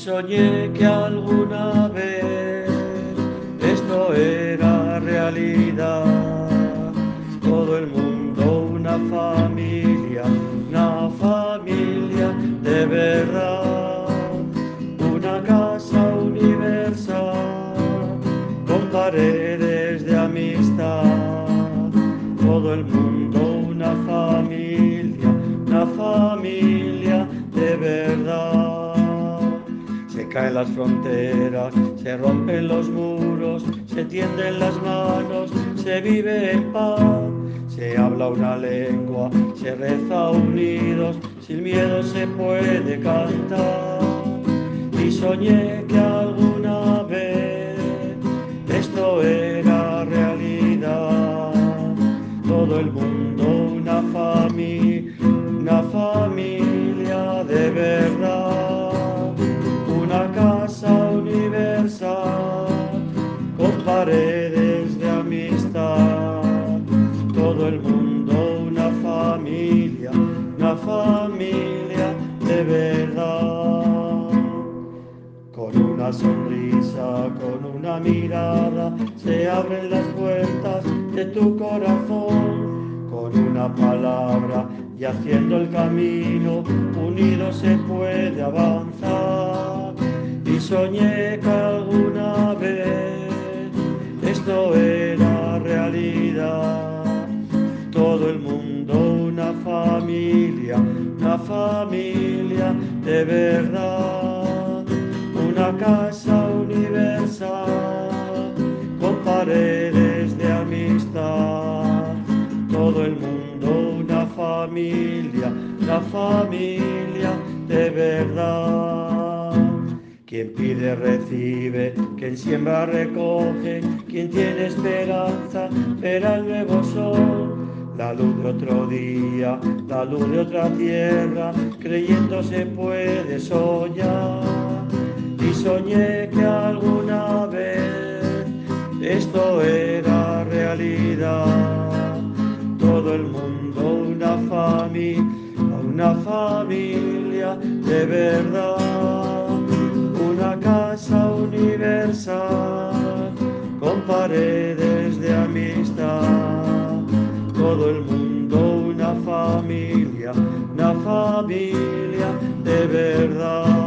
soñé que alguna vez esto era realidad. Todo el mundo una familia, una familia de verdad, una casa universal con paredes de amistad. Todo el mundo una familia, una familia caen las fronteras, se rompen los muros, se tienden las manos, se vive en paz. Se habla una lengua, se reza unidos, sin miedo se puede cantar. Y soñé que alguna vez esto era realidad. Todo el mundo una familia, una familia de verdad. Con una sonrisa, con una mirada, se abren las puertas de tu corazón. Con una palabra y haciendo el camino, unido se puede avanzar. Y soñé que alguna vez esto era realidad. Todo el mundo una familia, una familia de verdad. Una casa universal con paredes de amistad. Todo el mundo una familia, una familia de verdad. Quien pide recibe, quien siembra recoge, quien tiene esperanza verá el nuevo sol. La luz de otro día, la luz de otra tierra, creyendo se puede soñar. Y soñé que alguna vez esto era realidad. Todo el mundo una familia, una familia de verdad. Una casa universal con paredes familia de verdad.